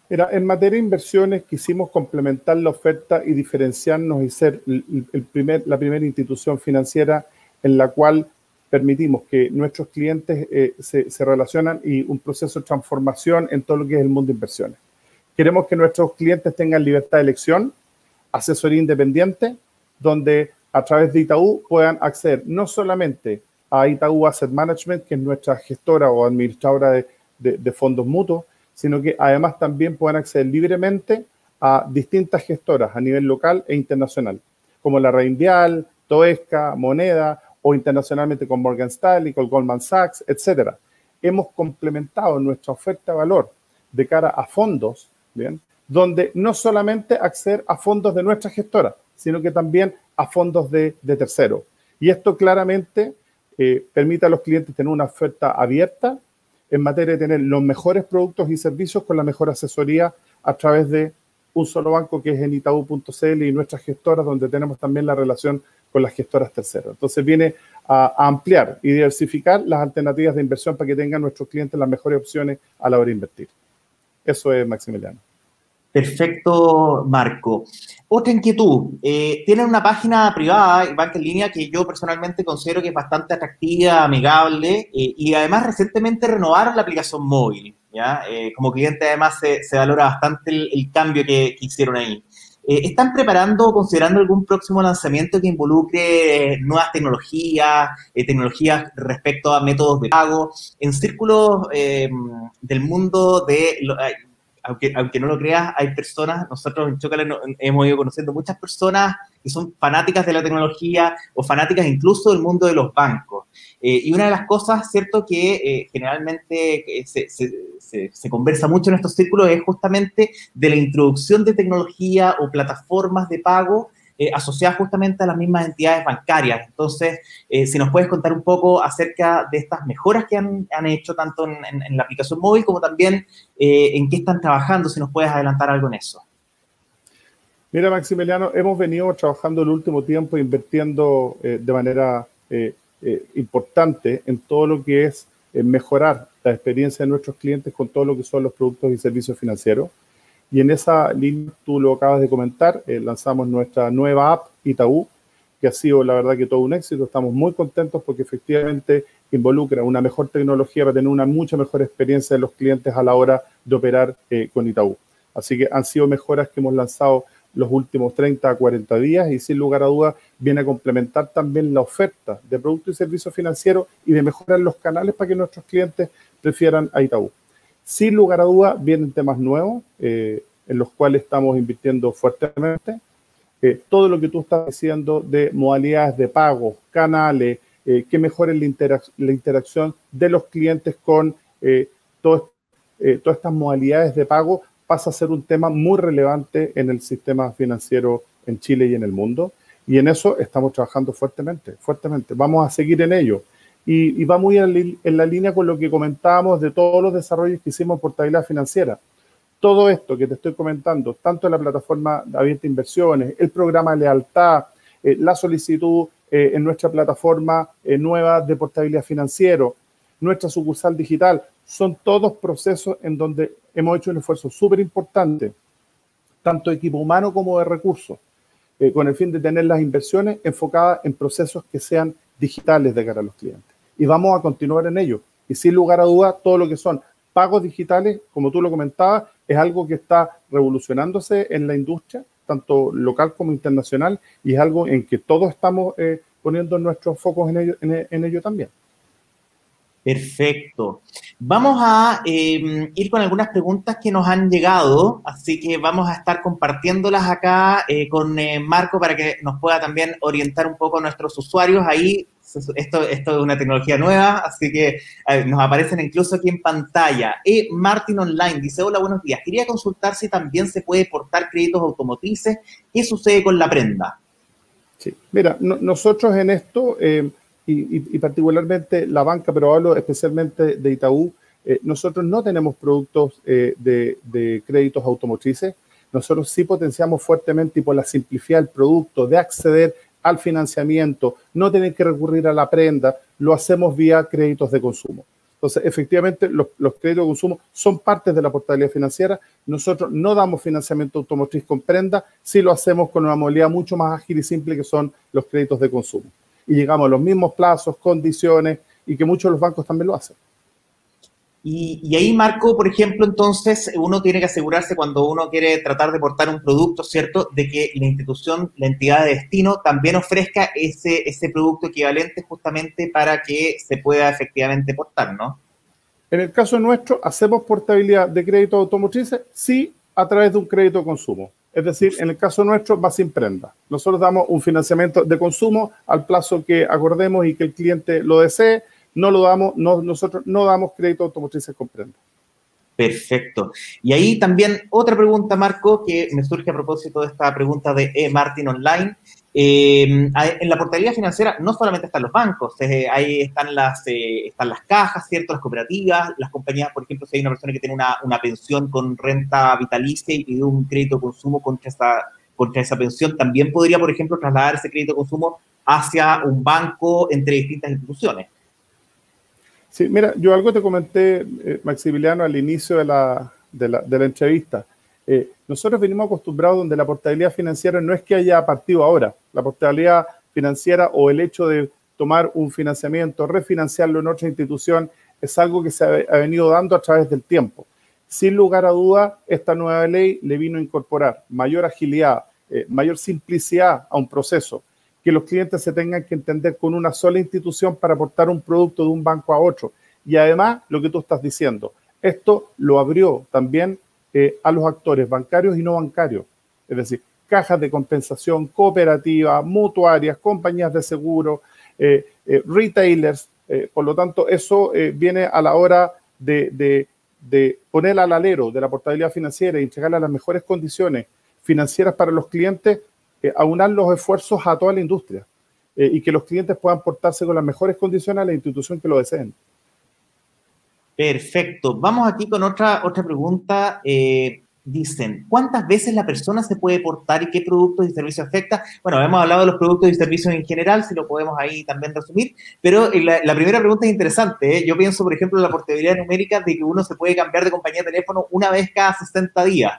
En materia de inversiones quisimos complementar la oferta y diferenciarnos y ser la primera institución financiera en la cual permitimos que nuestros clientes eh, se, se, relacionan y un proceso de transformación en todo lo que es el mundo de inversiones. Queremos que nuestros clientes tengan libertad de elección, asesoría independiente, donde a través de Itaú puedan acceder no solamente a Itaú Asset Management, que es nuestra gestora o administradora de, fondos mutuos, sino que además también puedan acceder libremente a distintas gestoras a nivel local e internacional, como la Reinvial, Toesca, Moneda o internacionalmente con Morgan Stanley, con Goldman Sachs, etcétera. Hemos complementado nuestra oferta de valor de cara a fondos, ¿bien? donde no solamente acceder a fondos de nuestra gestora, sino que también a fondos de, de terceros. Y esto claramente eh, permite a los clientes tener una oferta abierta en materia de tener los mejores productos y servicios con la mejor asesoría a través de un solo banco que es en itaú.cl y nuestras gestoras, donde tenemos también la relación con las gestoras terceras. Entonces viene a, ampliar y diversificar las alternativas de inversión para que tengan nuestros clientes las mejores opciones a la hora de invertir. Eso es Maximiliano. Perfecto, Marco. Otra inquietud. Eh, tienen una página privada, banca en línea, que yo personalmente considero que es bastante atractiva, amigable, eh, y además recientemente renovaron la aplicación móvil. ¿ya? Eh, como cliente además se, valora bastante el, cambio que, hicieron ahí. Eh, ¿Están preparando o considerando algún próximo lanzamiento que involucre nuevas tecnologías, eh, tecnologías respecto a métodos de pago? En círculos eh, del mundo de... aunque, aunque no lo creas, hay personas, nosotros en Chocale hemos ido conociendo muchas personas que son fanáticas de la tecnología o fanáticas incluso del mundo de los bancos. Eh, y una de las cosas, cierto, que eh, generalmente eh, se, conversa mucho en estos círculos es justamente de la introducción de tecnología o plataformas de pago eh, asociadas justamente a las mismas entidades bancarias. Entonces, eh, si nos puedes contar un poco acerca de estas mejoras que han, han hecho tanto en, la aplicación móvil como también eh, en qué están trabajando, si nos puedes adelantar algo en eso. Mira, Maximiliano, hemos venido trabajando el último tiempo invirtiendo de manera importante en todo lo que es mejorar la experiencia de nuestros clientes con todo lo que son los productos y servicios financieros. Y en esa línea, tú lo acabas de comentar, eh, lanzamos nuestra nueva app Itaú, que ha sido la verdad que todo un éxito. Estamos muy contentos porque efectivamente involucra una mejor tecnología para tener una mucha mejor experiencia de los clientes a la hora de operar eh, con Itaú. Así que han sido mejoras que hemos lanzado los últimos 30 a 40 días y sin lugar a dudas viene a complementar también la oferta de productos y servicios financieros y de mejorar los canales para que nuestros clientes prefieran a Itaú. Sin lugar a duda, vienen temas nuevos eh, en los cuales estamos invirtiendo fuertemente. Eh, todo lo que tú estás diciendo de modalidades de pago, canales, eh, que mejoren la, interac la, interacción de los clientes con todas estas modalidades de pago, pasa a ser un tema muy relevante en el sistema financiero en Chile y en el mundo. Y en eso estamos trabajando fuertemente, fuertemente. Vamos a seguir en ello y, va muy en, la línea con lo que comentábamos de todos los desarrollos que hicimos en portabilidad financiera. Todo esto que te estoy comentando, tanto en la plataforma de abierta inversiones, el programa de lealtad, eh, la solicitud eh, en nuestra plataforma eh, nueva de portabilidad financiero, nuestra sucursal digital, son todos procesos en donde hemos hecho un esfuerzo súper importante, tanto de equipo humano como de recursos, con el fin de tener las inversiones enfocadas en procesos que sean digitales de cara a los clientes y vamos a continuar en ello. Y sin lugar a dudas, todo lo que son pagos digitales, como tú lo comentabas, es algo que está revolucionándose en la industria, tanto local como internacional, y es algo en que todos estamos eh, poniendo nuestros focos en ello, en, en ello también. Perfecto. Vamos a eh, ir con algunas preguntas que nos han llegado, así que vamos a estar compartiéndolas acá eh, con eh, Marco para que nos pueda también orientar un poco a nuestros usuarios. Ahí esto, es una tecnología nueva, así que nos aparecen incluso aquí en pantalla. E Martin Online dice, hola, buenos días. Quería consultar si también se puede portar créditos automotrices. ¿Qué sucede con la prenda? Sí, mira, no, nosotros en esto, eh, y, particularmente la banca, pero hablo especialmente de Itaú, eh, nosotros no tenemos productos eh, de, de créditos automotrices. Nosotros sí potenciamos fuertemente y por la simplicidad del producto, de acceder al financiamiento, no tener que recurrir a la prenda, lo hacemos vía créditos de consumo. Entonces, efectivamente, los, los, créditos de consumo son parte de la portabilidad financiera. Nosotros no damos financiamiento automotriz con prenda, sí lo hacemos con una modalidad mucho más ágil y simple que son los créditos de consumo. Y llegamos a los mismos plazos, condiciones y que muchos de los bancos también lo hacen. Y, ahí, Marco, por ejemplo, entonces uno tiene que asegurarse cuando uno quiere tratar de portar un producto, ¿cierto?, de que la institución, la entidad de destino, también ofrezca ese, ese producto equivalente justamente para que se pueda efectivamente portar, ¿no? En el caso nuestro, ¿hacemos portabilidad de crédito automotrices? Sí, a través de un crédito de consumo. Es decir, en el caso nuestro va sin prenda. Nosotros damos un financiamiento de consumo al plazo que acordemos y que el cliente lo desee no lo damos, no, nosotros no damos crédito automotrices con prenda. Perfecto. Y ahí también otra pregunta, Marco, que me surge a propósito de esta pregunta de E. Martin Online. Eh, en la portabilidad financiera no solamente están los bancos, eh, ahí están las, eh, están las cajas, ¿cierto? Las cooperativas, las compañías, por ejemplo, si hay una persona que tiene una, una pensión con renta vitalicia y pide un crédito de consumo contra esa, contra esa pensión, también podría, por ejemplo, trasladar ese crédito de consumo hacia un banco entre distintas instituciones. Sí, mira, yo algo te comenté, eh, Maximiliano, al inicio de la, de la, entrevista. Eh, nosotros venimos acostumbrados donde la portabilidad financiera no es que haya partido ahora. La portabilidad financiera o el hecho de tomar un financiamiento, refinanciarlo en otra institución, es algo que se ha, ha venido dando a través del tiempo. Sin lugar a duda, esta nueva ley le vino a incorporar mayor agilidad, eh, mayor simplicidad a un proceso que los clientes se tengan que entender con una sola institución para aportar un producto de un banco a otro. Y además, lo que tú estás diciendo, esto lo abrió también eh, a los actores bancarios y no bancarios, es decir, cajas de compensación, cooperativas, mutuarias, compañías de seguro, eh, eh, retailers. por lo tanto, eso viene a la hora de, poner al alero de la portabilidad financiera y entregarle las mejores condiciones financieras para los clientes, aunar los esfuerzos a toda la industria y que los clientes puedan portarse con las mejores condiciones a la institución que lo deseen. Perfecto. Vamos aquí con otra, otra pregunta. Eh, dicen, ¿cuántas veces la persona se puede portar y qué productos y servicios afecta? Bueno, hemos hablado de los productos y servicios en general, si lo podemos ahí también resumir, pero eh, la, primera pregunta es interesante. ¿eh? Yo pienso, por ejemplo, en la portabilidad numérica de que uno se puede cambiar de compañía de teléfono una vez cada 60 días.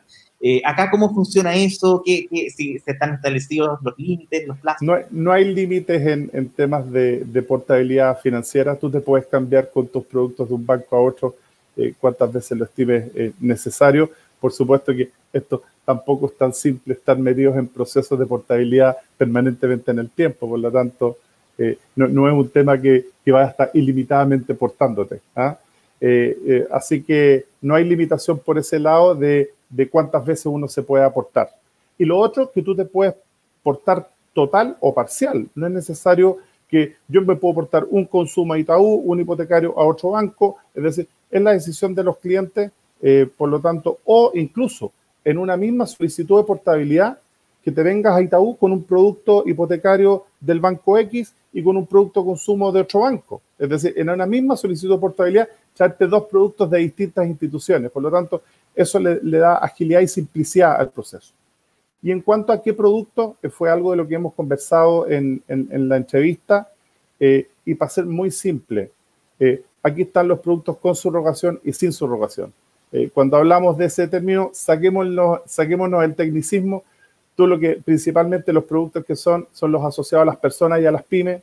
Eh, acá, ¿cómo funciona eso? ¿Qué, si se están establecidos los límites, los plazos? No, hay límites en, temas de, portabilidad financiera. Tú te puedes cambiar con tus productos de un banco a otro eh, cuantas veces lo estimes eh, necesario. Por supuesto que esto tampoco es tan simple estar medidos en procesos de portabilidad permanentemente en el tiempo. Por lo tanto, no, es un tema que, que vaya a estar ilimitadamente portándote. ¿ah? así que no hay limitación por ese lado de de cuántas veces uno se puede aportar. Y lo otro, que tú te puedes portar total o parcial. No es necesario que yo me puedo portar un consumo a Itaú, un hipotecario a otro banco. Es decir, es la decisión de los clientes, eh, por lo tanto, o incluso en una misma solicitud de portabilidad, que te vengas a Itaú con un producto hipotecario del banco X y con un producto consumo de otro banco. Es decir, en una misma solicitud de portabilidad, traerte dos productos de distintas instituciones. Por lo tanto, eso le, da agilidad y simplicidad al proceso. Y en cuanto a qué producto, que fue algo de lo que hemos conversado en, la entrevista, eh, y para ser muy simple, eh, aquí están los productos con subrogación y sin subrogación. Eh, cuando hablamos de ese término, saquémonos, saquémonos el tecnicismo. Tú lo que principalmente los productos que son, son los asociados a las personas y a las pymes,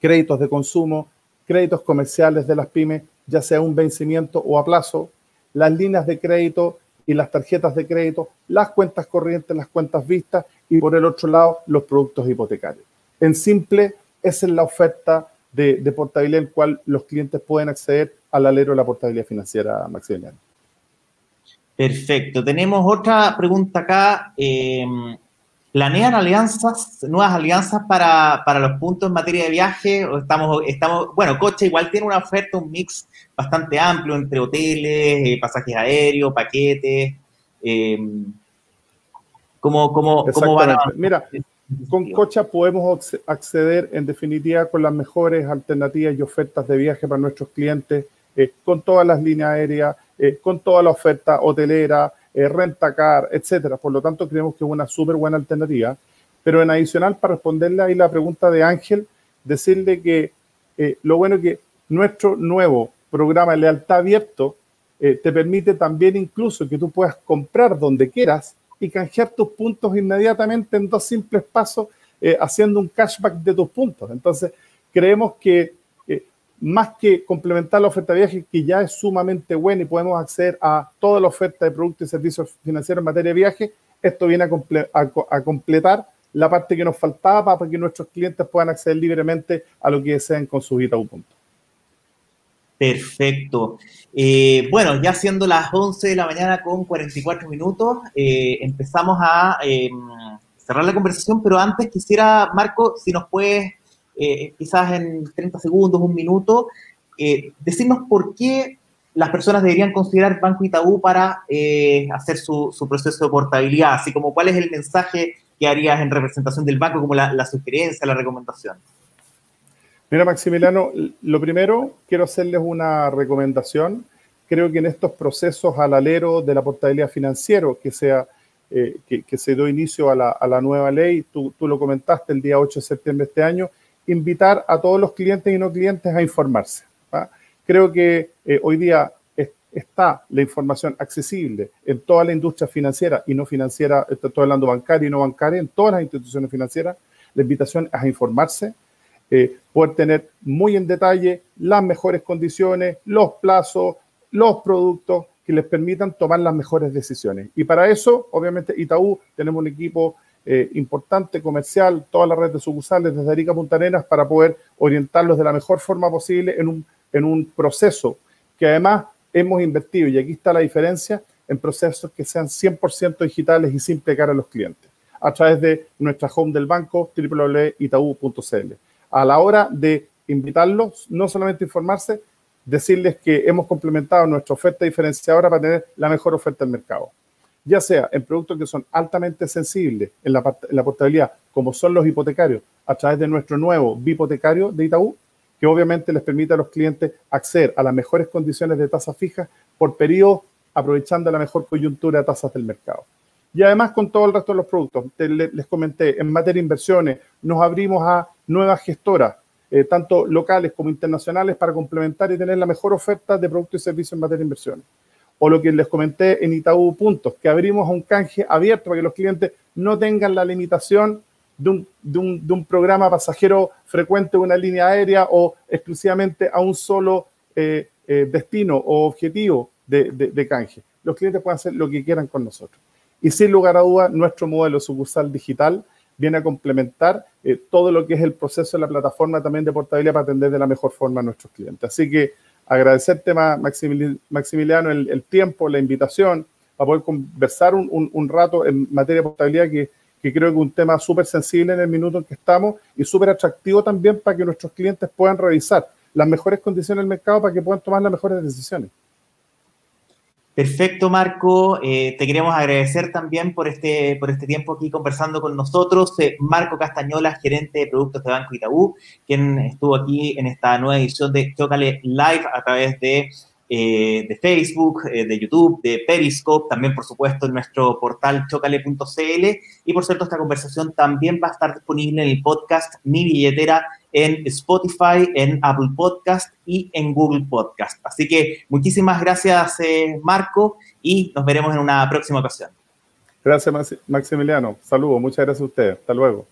créditos de consumo, créditos comerciales de las pymes, ya sea un vencimiento o a plazo, las líneas de crédito y las tarjetas de crédito, las cuentas corrientes, las cuentas vistas y por el otro lado los productos hipotecarios. En simple, esa es la oferta de, portabilidad en cual los clientes pueden acceder al alero de la portabilidad financiera, Maximiliano. Perfecto. Tenemos otra pregunta acá. Eh, ¿Planean alianzas, nuevas alianzas para, los puntos en materia de viaje? ¿O estamos, estamos, bueno, Coche igual tiene una oferta, un mix bastante amplio entre hoteles, eh, pasajes aéreos, paquetes. Eh, ¿Cómo, cómo, cómo van a... Mira, con Cocha podemos acceder en definitiva con las mejores alternativas y ofertas de viaje para nuestros clientes, eh, con todas las líneas aéreas, eh, con toda la oferta hotelera, eh, rentacar, etcétera. Por lo tanto, creemos que es una súper buena alternativa. Pero en adicional, para responderle ahí la pregunta de Ángel, decirle que eh, lo bueno es que nuestro nuevo programa de lealtad abierto eh, te permite también incluso que tú puedas comprar donde quieras y canjear tus puntos inmediatamente en dos simples pasos, haciendo un cashback de tus puntos. Entonces, creemos que más que complementar la oferta de viaje, que ya es sumamente buena y podemos acceder a toda la oferta de productos y servicios financieros en materia de viaje, esto viene a, completar la parte que nos faltaba para que nuestros clientes puedan acceder libremente a lo que deseen con su Punto. Perfecto. Eh, bueno, ya siendo las 11 de la mañana con 44 minutos, eh, empezamos a em, cerrar la conversación, pero antes quisiera, Marco, si nos puedes eh, quizás en 30 segundos, un minuto, eh, decirnos por qué las personas deberían considerar Banco Itaú para eh, hacer su, proceso de portabilidad, así como cuál es el mensaje que harías en representación del banco, como la, sugerencia, la recomendación. Mira, Maximiliano, lo primero, quiero hacerles una recomendación. Creo que en estos procesos al alero de la portabilidad financiera, que, sea, que, se dio inicio a la, a la nueva ley, tú, tú, lo comentaste el día 8 de septiembre de este año, invitar a todos los clientes y no clientes a informarse. Creo que eh, hoy día está la información accesible en toda la industria financiera y no financiera, estoy hablando bancaria y no bancaria, en todas las instituciones financieras. La invitación es a informarse, eh, poder tener muy en detalle las mejores condiciones, los plazos, los productos que les permitan tomar las mejores decisiones. Y para eso, obviamente, Itaú tenemos un equipo eh, importante comercial, toda la red de sucursales desde Arica a Punta Arenas para poder orientarlos de la mejor forma posible en un, en un proceso que además hemos invertido, y aquí está la diferencia, en procesos que sean 100% digitales y sin pegar a los clientes a través de nuestra home del banco www.itau.cl. A la hora de invitarlos, no solamente informarse, decirles que hemos complementado nuestra oferta diferenciadora para tener la mejor oferta del mercado. Ya sea en productos que son altamente sensibles en la, en la portabilidad, como son los hipotecarios, a través de nuestro nuevo bipotecario de Itaú, que obviamente les permite a los clientes acceder a las mejores condiciones de tasa fija por periodo, aprovechando la mejor coyuntura de tasas del mercado. Y además con todo el resto de los productos. Les comenté, en materia de inversiones, nos abrimos a nuevas gestoras, eh, tanto locales como internacionales, para complementar y tener la mejor oferta de productos y servicios en materia de inversiones. O lo que les comenté en Itaú Puntos, que abrimos un canje abierto para que los clientes no tengan la limitación de un, de un, de un programa pasajero frecuente de una línea aérea o exclusivamente a un solo eh, eh, destino o objetivo de, de, de canje. Los clientes pueden hacer lo que quieran con nosotros. Y sin lugar a duda, nuestro modelo sucursal digital viene a complementar eh, todo lo que es el proceso de la plataforma también de portabilidad para atender de la mejor forma a nuestros clientes. Así que agradecerte, Maximiliano, el, tiempo, la invitación, para poder conversar un, rato en materia de portabilidad, que, que creo que es un tema súper sensible en el minuto en que estamos y súper atractivo también para que nuestros clientes puedan revisar las mejores condiciones del mercado para que puedan tomar las mejores decisiones. Perfecto, Marco. Eh, te queremos agradecer también por este, por este tiempo aquí conversando con nosotros. Eh, Marco Castañola, gerente de productos de Banco Itaú, quien estuvo aquí en esta nueva edición de Chocale Live a través de, eh, de Facebook, eh, de YouTube, de Periscope, también por supuesto en nuestro portal chocale.cl. Y por cierto, esta conversación también va a estar disponible en el podcast Mi Billetera en Spotify, en Apple Podcast y en Google Podcast. Así que muchísimas gracias, eh, Marco, y nos veremos en una próxima ocasión. Gracias, Maximiliano. Saludos, muchas gracias a ustedes. Hasta luego.